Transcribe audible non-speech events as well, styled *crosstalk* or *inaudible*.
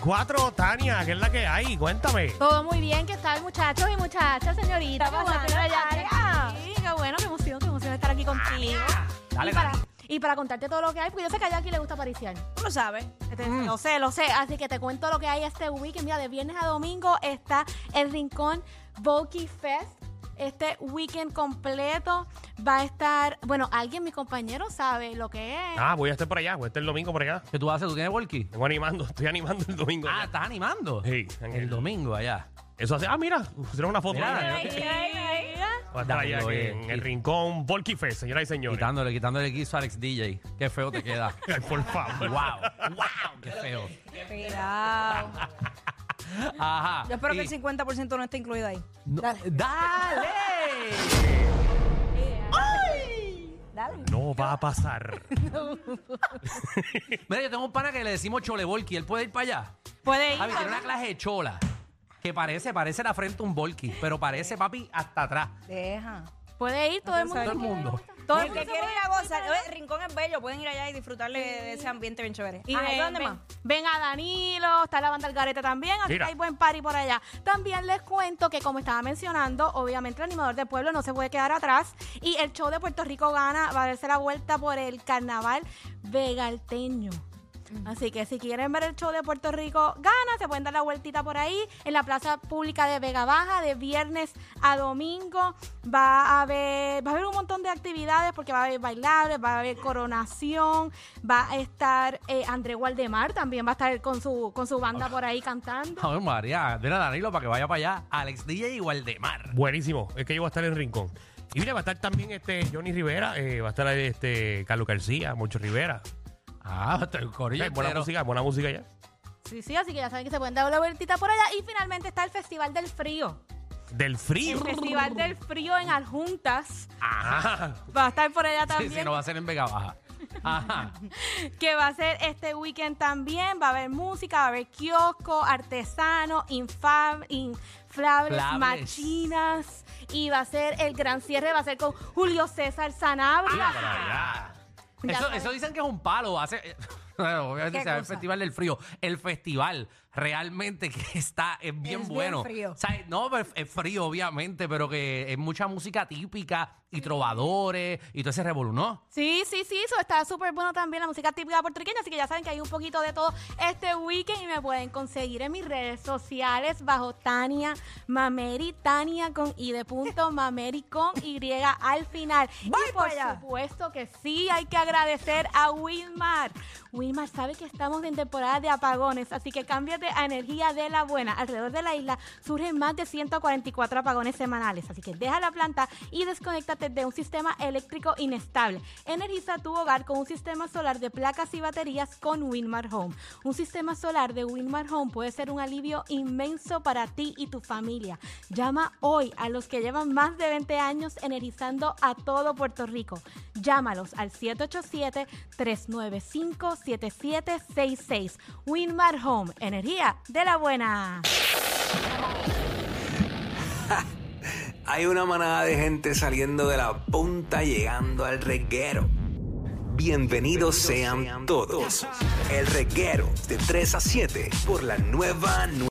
94, Tania, ¿qué es la que hay? Cuéntame. Todo muy bien, ¿qué tal muchachos y muchachas, señorita? Tener allá. Tania. Sí, qué bueno, qué emoción, qué emoción estar aquí contigo. Dale, y, para, y para contarte todo lo que hay, porque yo sé que a Jackie le gusta pariciar. Tú lo sabes. Este, Lo sé, lo sé. Así que te cuento lo que hay este weekend. Mira, de viernes a domingo está el Rincón Volky Fest. Este weekend completo va a estar. Bueno, alguien, mi compañero, sabe lo que es. Ah, voy a estar por allá, voy a estar el domingo por allá. ¿Qué tú haces? ¿Tú tienes walkie? Tengo animando, estoy animando el domingo. Ah, ¿estás animando? Sí, en el el- domingo allá. Eso hace. Ah, mira, pusieron una foto. Mira, ahí. yo- Voy a estar allá en, oye, el rincón Volky Fest, señoras y señores. Quitándole, quitándole el guiso a Alex DJ. Qué feo te queda. *laughs* Ay, por favor. wow, wow, qué feo. Cuidado. Ajá. Yo espero Y- que el 50% no esté incluido ahí. No- Dale. ¡Dale! No va a pasar. *laughs* Mira, yo tengo un pana que le decimos chole volky. ¿Él puede ir para allá? Puede ir. Papi, tiene una clase de chola. Que parece, parece la frente un volky. Pero parece, papi, hasta atrás. Deja. Puede ir todo el mundo. Todo el mundo. Todo el que quiere ir a gozar. Oye, el rincón es bello. Pueden ir allá y disfrutarle de ese ambiente bien chévere. Y Ah, ven, ¿dónde ven- más? ven a Danilo, está la banda Algarete también, así Mira. que hay buen party por allá. También les cuento que, como estaba mencionando, obviamente el animador del pueblo no se puede quedar atrás y el show de Puerto Rico gana va a darse la vuelta por el carnaval vegalteño. Así que si quieren ver el show de Puerto Rico gana, se pueden dar la vueltita por ahí en la plaza pública de Vega Baja de viernes a domingo. Va a haber, va a haber un montón de actividades porque va a haber bailables, va a haber coronación, va a estar eh, André Waldemar también va a estar con su con su banda por ahí cantando. A ver, María, dile a Danilo para que vaya para allá. Alex DJ y Waldemar. Buenísimo. Es que yo voy a estar en el rincón. Y mira, va a estar también este Johnny Rivera, eh, va a estar este Carlos García, Moncho Rivera. Ah, está el corillo. Eh, buena entero. música, buena música ya. Sí, sí, así que ya saben que se pueden dar la vueltita por allá y finalmente está el Festival del Frío. Del frío. El Festival del Frío en Adjuntas Ajá. va a estar por allá Sí, también. sí, no va a ser en Vega Baja. Ajá. *laughs* que va a ser este weekend también. Va a haber música, va a haber kiosco, artesano, infab, inflables, Flables. machinas. Y va a ser el gran cierre, va a ser con Julio César Sanabria. Ya Eso, dicen que es un palo. Ser, bueno, obviamente ¿Qué se llama el? Festival del Frío. El festival realmente que *laughs* está, es bien Es bien bueno. frío. O sea, no, pero es frío, obviamente, pero que es mucha música típica y trovadores y todo ese revolú, ¿no? Sí, sí, sí, eso está súper bueno también la música típica puertorriqueña, así que ya saben que hay un poquito de todo este weekend y me pueden conseguir en mis redes sociales bajo Tania Mameri, Tania con I de punto, *laughs* Mameri con Y al final. Voy y por para allá. supuesto que sí, hay que agradecer a Wilmar. Wilmar sabe que estamos en temporada de apagones, así que cámbiate a energía de la buena. Alrededor de la isla surgen más de 144 apagones semanales, así que deja la planta y desconéctate de un sistema eléctrico inestable. Energiza tu hogar con un sistema solar de placas y baterías con Winmar Home. Un sistema solar de Winmar Home puede ser un alivio inmenso para ti y tu familia. Llama hoy a los que llevan más de 20 años energizando a todo Puerto Rico. Llámalos al 787-395-7766. Winmar Home, energía de la buena. Hay una manada de gente saliendo de la punta llegando al reguero. Bienvenidos sean todos. El reguero de 3 a 7 por la nueva